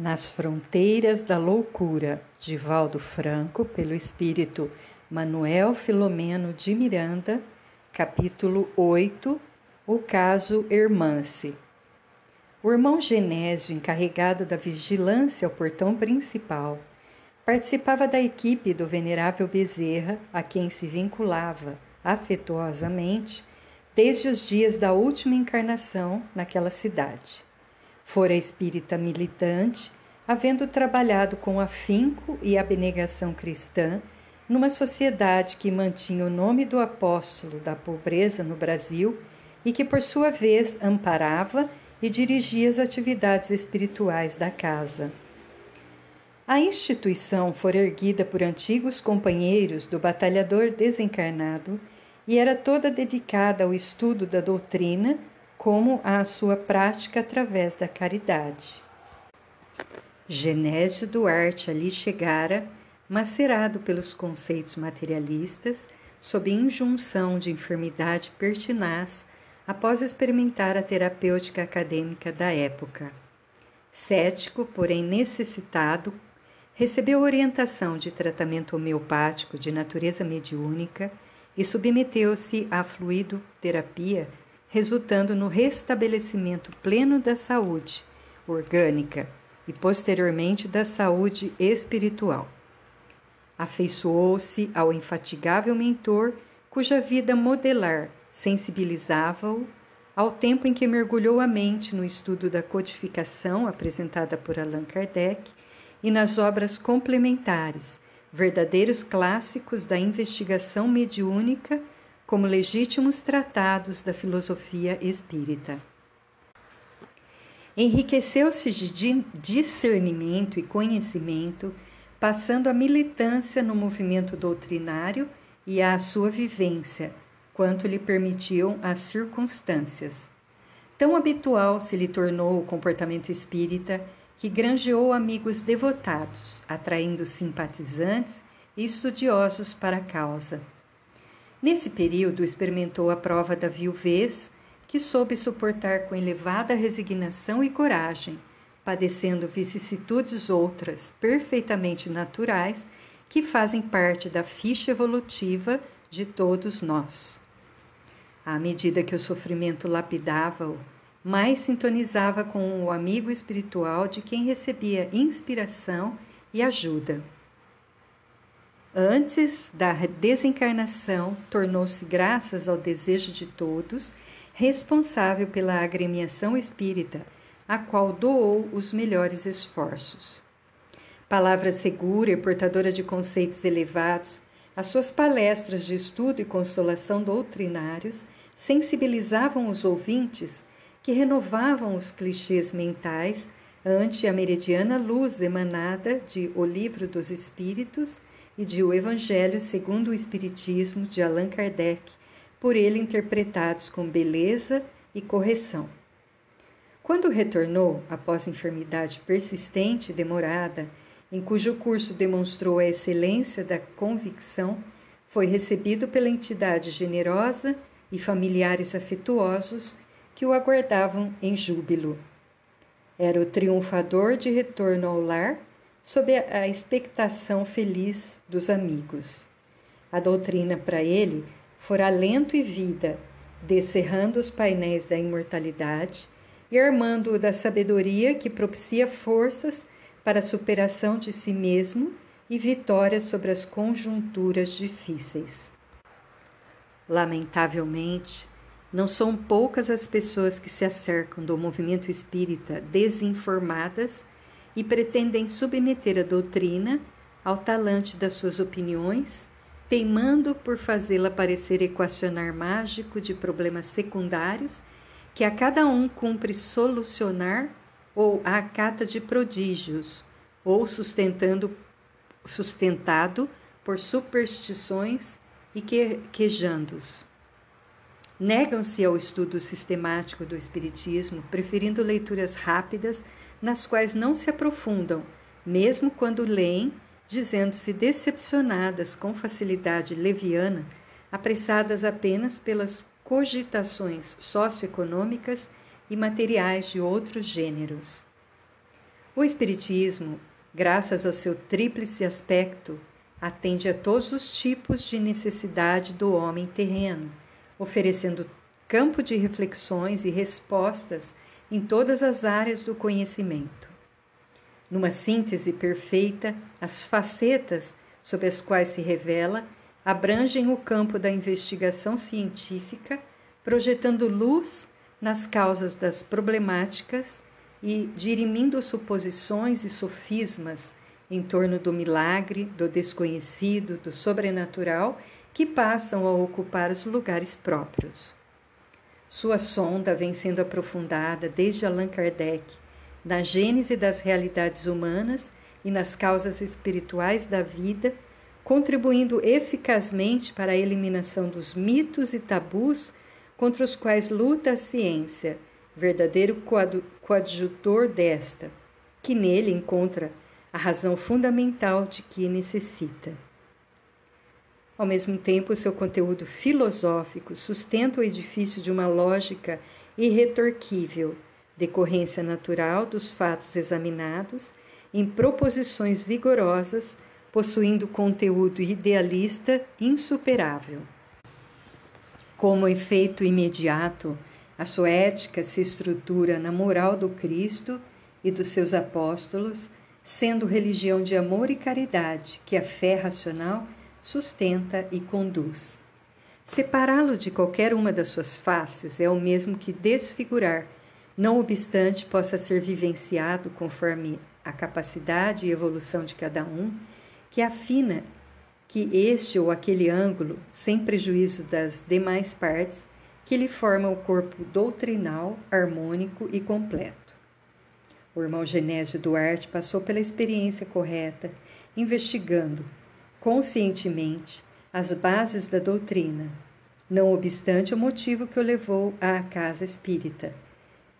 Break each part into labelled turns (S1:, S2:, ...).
S1: Nas Fronteiras da Loucura, de Valdo Franco, pelo espírito Manuel Filomeno de Miranda, capítulo 8, o caso Hermance. O irmão Genésio, encarregado da vigilância ao portão principal, participava da equipe do venerável Bezerra, a quem se vinculava afetuosamente desde os dias da última encarnação naquela cidade. Fora espírita militante, havendo trabalhado com afinco e abnegação cristã numa sociedade que mantinha o nome do apóstolo da pobreza no Brasil e que, por sua vez, amparava e dirigia as atividades espirituais da casa. A instituição fora erguida por antigos companheiros do batalhador desencarnado e era toda dedicada ao estudo da doutrina como à sua prática através da caridade. Genésio Duarte ali chegara, macerado pelos conceitos materialistas, sob injunção de enfermidade pertinaz após experimentar a terapêutica acadêmica da época. Cético, porém necessitado, recebeu orientação de tratamento homeopático de natureza mediúnica e submeteu-se à fluidoterapia, resultando no restabelecimento pleno da saúde orgânica e posteriormente da saúde espiritual. Afeiçoou-se ao infatigável mentor, cuja vida modelar sensibilizava-o ao tempo em que mergulhou a mente no estudo da codificação apresentada por Allan Kardec e nas obras complementares, verdadeiros clássicos da investigação mediúnica, como legítimos tratados da filosofia espírita. Enriqueceu-se de discernimento e conhecimento, passando a militância no movimento doutrinário e à sua vivência, quanto lhe permitiam as circunstâncias. Tão habitual se lhe tornou o comportamento espírita que granjeou amigos devotados, atraindo simpatizantes e estudiosos para a causa. Nesse período, experimentou a prova da viuvez, que soube suportar com elevada resignação e coragem, padecendo vicissitudes outras perfeitamente naturais que fazem parte da ficha evolutiva de todos nós. À medida que o sofrimento lapidava-o, mais sintonizava com o amigo espiritual de quem recebia inspiração e ajuda. Antes da desencarnação, tornou-se, graças ao desejo de todos, responsável pela agremiação espírita, a qual doou os melhores esforços. Palavra segura e portadora de conceitos elevados, as suas palestras de estudo e consolação doutrinários sensibilizavam os ouvintes que renovavam os clichês mentais ante a meridiana luz emanada de O Livro dos Espíritos e de O Evangelho segundo o Espiritismo de Allan Kardec, por ele interpretados com beleza e correção. Quando retornou, após enfermidade persistente e demorada, em cujo curso demonstrou a excelência da convicção, foi recebido pela entidade generosa e familiares afetuosos que o aguardavam em júbilo. Era o triunfador de retorno ao lar, sob a expectação feliz dos amigos. A doutrina para ele fora alento e vida, descerrando os painéis da imortalidade e armando-o da sabedoria que propicia forças para a superação de si mesmo e vitória sobre as conjunturas difíceis. Lamentavelmente, não são poucas as pessoas que se acercam do movimento espírita desinformadas e pretendem submeter a doutrina ao talante das suas opiniões, teimando por fazê-la parecer equacionar mágico de problemas secundários que a cada um cumpre solucionar ou a cata de prodígios, ou sustentando sustentado por superstições e que, quejandos. Negam-se ao estudo sistemático do Espiritismo, preferindo leituras rápidas nas quais não se aprofundam, mesmo quando leem, dizendo-se decepcionadas com facilidade leviana, apressadas apenas pelas cogitações socioeconômicas e materiais de outros gêneros. O Espiritismo, graças ao seu tríplice aspecto, atende a todos os tipos de necessidade do homem terreno, oferecendo campo de reflexões e respostas em todas as áreas do conhecimento. Numa síntese perfeita, as facetas sob as quais se revela abrangem o campo da investigação científica, projetando luz nas causas das problemáticas e dirimindo suposições e sofismas em torno do milagre, do desconhecido, do sobrenatural que passam a ocupar os lugares próprios. Sua sonda vem sendo aprofundada desde Allan Kardec na gênese das realidades humanas e nas causas espirituais da vida, contribuindo eficazmente para a eliminação dos mitos e tabus contra os quais luta a ciência, verdadeiro coadjutor desta, que nele encontra a razão fundamental de que necessita. Ao mesmo tempo, seu conteúdo filosófico sustenta o edifício de uma lógica irretorquível, decorrência natural dos fatos examinados, em proposições vigorosas, possuindo conteúdo idealista insuperável. Como efeito imediato, a sua ética se estrutura na moral do Cristo e dos seus apóstolos, sendo religião de amor e caridade que a fé racional sustenta e conduz. Separá-lo de qualquer uma das suas faces é o mesmo que desfigurar, não obstante possa ser vivenciado conforme a capacidade e evolução de cada um, que afina que este ou aquele ângulo, sem prejuízo das demais partes, que lhe formam o corpo doutrinal, harmônico e completo. O irmão Genésio Duarte passou pela experiência correta, investigando, conscientemente as bases da doutrina, não obstante o motivo que o levou à casa espírita.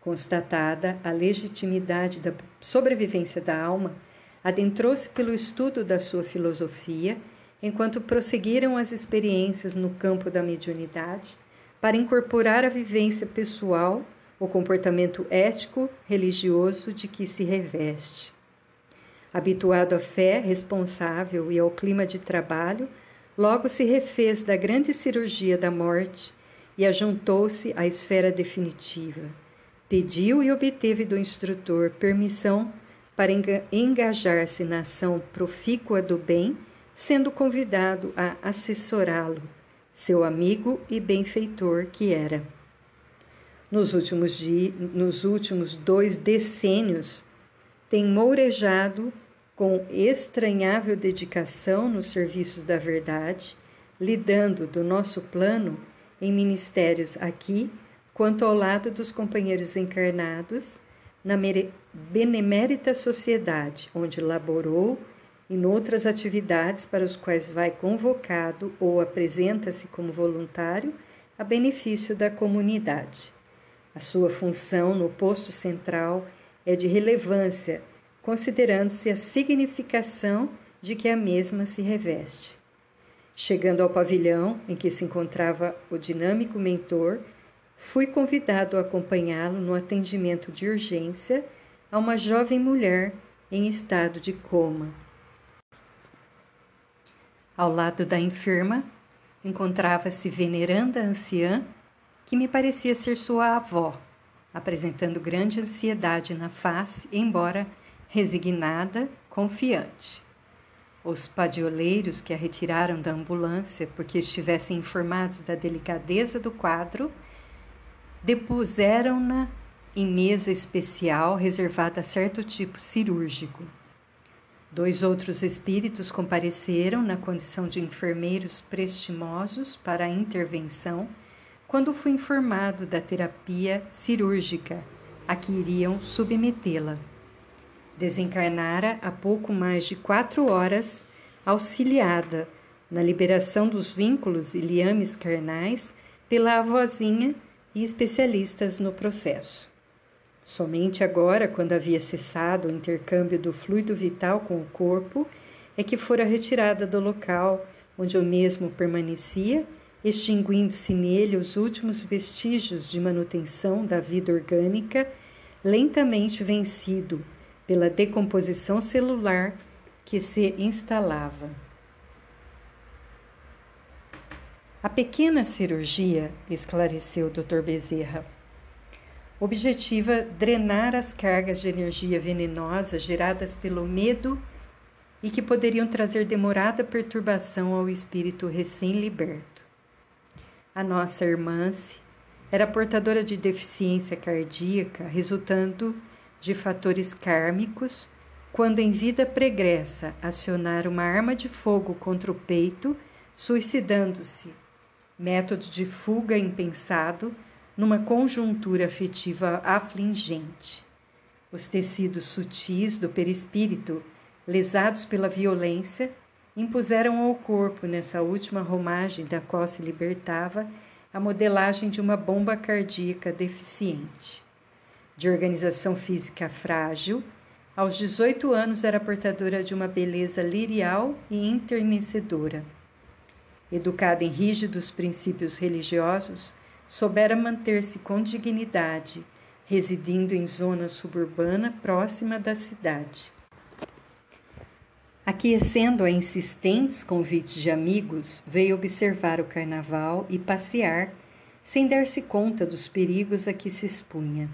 S1: Constatada a legitimidade da sobrevivência da alma, adentrou-se pelo estudo da sua filosofia, enquanto prosseguiram as experiências no campo da mediunidade, para incorporar a vivência pessoal, o comportamento ético, religioso de que se reveste. Habituado à fé responsável e ao clima de trabalho, logo se refez da grande cirurgia da morte e ajuntou-se à esfera definitiva. Pediu e obteve do instrutor permissão para engajar-se na ação profícua do bem, sendo convidado a assessorá-lo, seu amigo e benfeitor que era. Nos últimos, nos últimos dois decênios, tem mourejado com estranhável dedicação nos serviços da verdade, lidando do nosso plano em ministérios aqui, quanto ao lado dos companheiros encarnados, na benemérita sociedade, onde laborou e noutras atividades para os quais vai convocado ou apresenta-se como voluntário a benefício da comunidade. A sua função no posto central é de relevância, considerando-se a significação de que a mesma se reveste. Chegando ao pavilhão em que se encontrava o dinâmico mentor, fui convidado a acompanhá-lo no atendimento de urgência a uma jovem mulher em estado de coma. Ao lado da enferma encontrava-se veneranda anciã que me parecia ser sua avó apresentando grande ansiedade na face, embora resignada, confiante. Os padioleiros que a retiraram da ambulância porque estivessem informados da delicadeza do quadro, depuseram-na em mesa especial reservada a certo tipo cirúrgico. Dois outros espíritos compareceram na condição de enfermeiros prestimosos para a intervenção quando fui informado da terapia cirúrgica a que iriam submetê-la. Desencarnara há pouco mais de quatro horas, auxiliada na liberação dos vínculos e liames carnais pela avózinha e especialistas no processo. Somente agora, quando havia cessado o intercâmbio do fluido vital com o corpo, é que fora retirada do local onde o mesmo permanecia extinguindo-se nele os últimos vestígios de manutenção da vida orgânica, lentamente vencido pela decomposição celular que se instalava. A pequena cirurgia, esclareceu o Dr. Bezerra, objetiva drenar as cargas de energia venenosa geradas pelo medo e que poderiam trazer demorada perturbação ao espírito recém-liberto. A nossa irmã era portadora de deficiência cardíaca resultando de fatores kármicos quando em vida pregressa acionar uma arma de fogo contra o peito, suicidando-se. Método de fuga impensado numa conjuntura afetiva afligente. Os tecidos sutis do perispírito, lesados pela violência, impuseram ao corpo, nessa última romagem da qual se libertava, a modelagem de uma bomba cardíaca deficiente. De organização física frágil, aos 18 anos era portadora de uma beleza lirial e internecedora. Educada em rígidos princípios religiosos, soubera manter-se com dignidade, residindo em zona suburbana próxima da cidade. Aquecendo a insistentes convites de amigos, veio observar o carnaval e passear, sem dar-se conta dos perigos a que se expunha.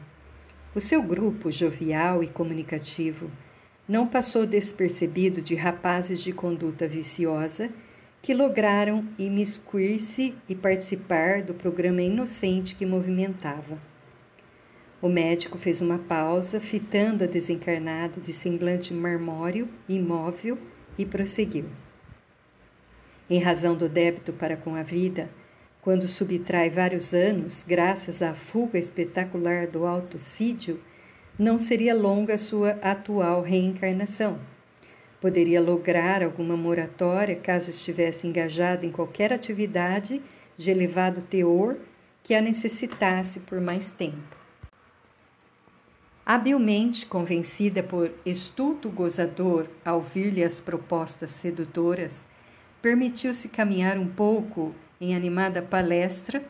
S1: O seu grupo, jovial e comunicativo, não passou despercebido de rapazes de conduta viciosa que lograram imiscuir-se e participar do programa inocente que movimentava. O médico fez uma pausa, fitando a desencarnada de semblante marmóreo, imóvel, e prosseguiu. Em razão do débito para com a vida, quando subtrai vários anos, graças à fuga espetacular do autocídio, não seria longa sua atual reencarnação. Poderia lograr alguma moratória caso estivesse engajado em qualquer atividade de elevado teor que a necessitasse por mais tempo. Habilmente convencida por estulto gozador ao vir-lhe as propostas sedutoras, permitiu-se caminhar um pouco em animada palestra,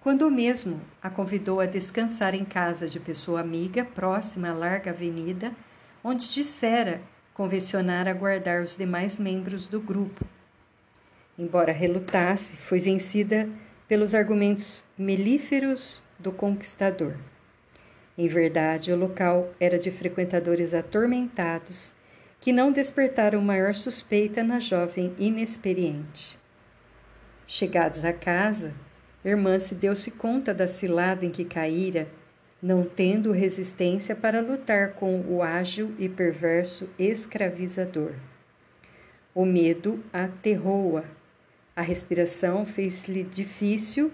S1: quando o mesmo a convidou a descansar em casa de pessoa amiga próxima à larga avenida, onde dissera convencionar aguardar os demais membros do grupo. Embora relutasse, foi vencida pelos argumentos melíferos do conquistador. Em verdade, o local era de frequentadores atormentados que não despertaram maior suspeita na jovem inexperiente. Chegados à casa, irmã se deu-se conta da cilada em que caíra, não tendo resistência para lutar com o ágil e perverso escravizador. O medo aterrou-a. A respiração fez-lhe difícil,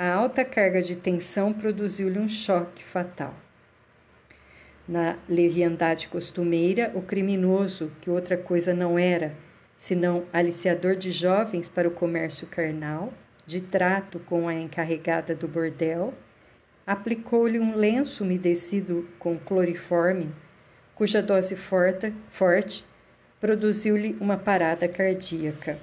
S1: a alta carga de tensão produziu-lhe um choque fatal. Na leviandade costumeira, o criminoso, que outra coisa não era, senão aliciador de jovens para o comércio carnal, de trato com a encarregada do bordel, aplicou-lhe um lenço umedecido com cloriforme, cuja dose forte, forte produziu-lhe uma parada cardíaca.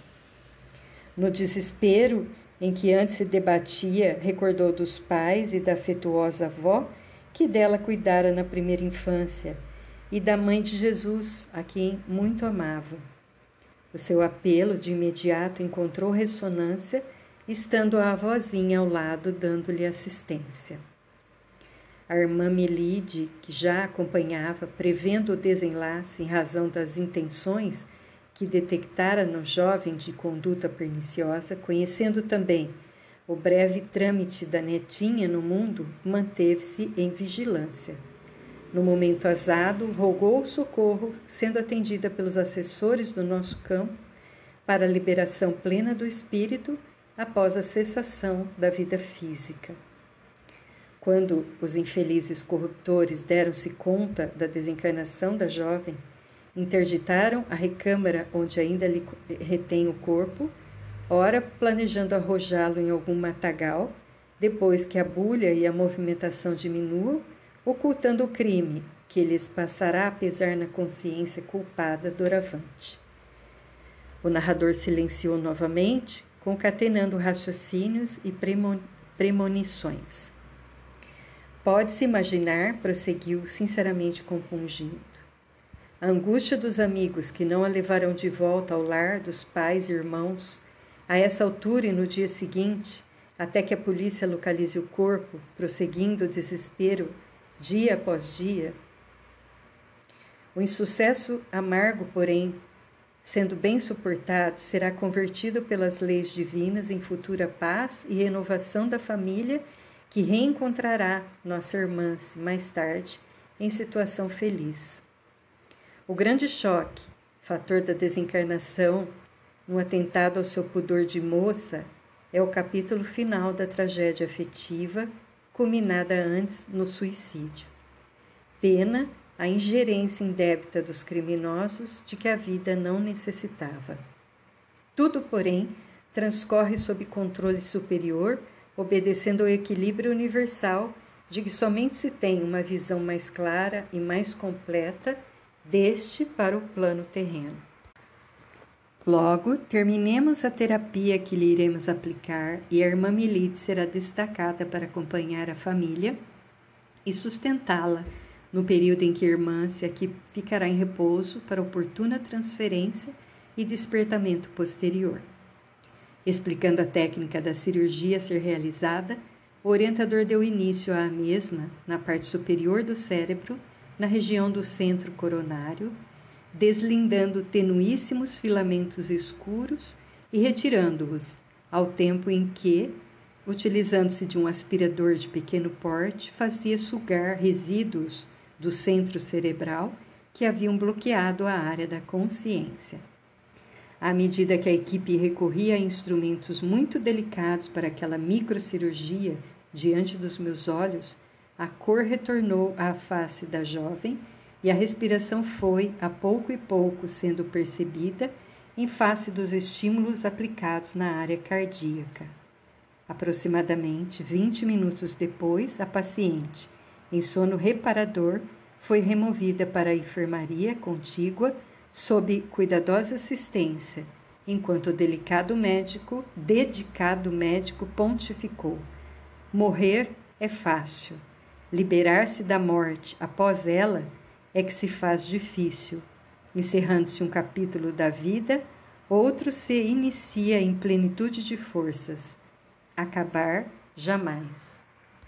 S1: No desespero em que antes se debatia, recordou dos pais e da afetuosa avó que dela cuidara na primeira infância e da mãe de Jesus, a quem muito amava. O seu apelo de imediato encontrou ressonância, estando a avózinha ao lado, dando-lhe assistência. A irmã Melide, que já acompanhava, prevendo o desenlace em razão das intenções que detectara no jovem de conduta perniciosa, conhecendo também o breve trâmite da netinha no mundo, manteve-se em vigilância. No momento azado, rogou socorro, sendo atendida pelos assessores do nosso campo para a liberação plena do espírito após a cessação da vida física. Quando os infelizes corruptores deram-se conta da desencarnação da jovem, interditaram a recâmara onde ainda lhe retém o corpo, ora planejando arrojá-lo em algum matagal, depois que a bulha e a movimentação diminuam, ocultando o crime que lhes passará a pesar na consciência culpada doravante. O narrador silenciou novamente, concatenando raciocínios e premonições. Pode-se imaginar, prosseguiu sinceramente compungido, A angústia dos amigos que não a levarão de volta ao lar dos pais e irmãos, a essa altura e no dia seguinte, até que a polícia localize o corpo, prosseguindo o desespero dia após dia. O insucesso amargo, porém, sendo bem suportado, será convertido pelas leis divinas em futura paz e renovação da família que reencontrará nossa irmã mais tarde em situação feliz. O grande choque, fator da desencarnação, no atentado ao seu pudor de moça, é o capítulo final da tragédia afetiva, culminada antes no suicídio. Pena a ingerência indébita dos criminosos de que a vida não necessitava. Tudo, porém, transcorre sob controle superior, obedecendo ao equilíbrio universal de que somente se tem uma visão mais clara e mais completa deste para o plano terreno. Logo, terminemos a terapia que lhe iremos aplicar e a irmã Milite será destacada para acompanhar a família e sustentá-la no período em que a irmã se aqui ficará em repouso para oportuna transferência e despertamento posterior. Explicando a técnica da cirurgia a ser realizada, o orientador deu início à mesma na parte superior do cérebro, na região do centro coronário, deslindando tenuíssimos filamentos escuros e retirando-os, ao tempo em que, utilizando-se de um aspirador de pequeno porte, fazia sugar resíduos do centro cerebral que haviam bloqueado a área da consciência. À medida que a equipe recorria a instrumentos muito delicados para aquela microcirurgia diante dos meus olhos, a cor retornou à face da jovem e a respiração foi, a pouco e pouco, sendo percebida em face dos estímulos aplicados na área cardíaca. Aproximadamente 20 minutos depois, a paciente, em sono reparador, foi removida para a enfermaria contígua sob cuidadosa assistência, enquanto o delicado médico, dedicado médico pontificou: Morrer é fácil. Liberar-se da morte após ela é que se faz difícil. Encerrando-se um capítulo da vida, outro se inicia em plenitude de forças. Acabar jamais.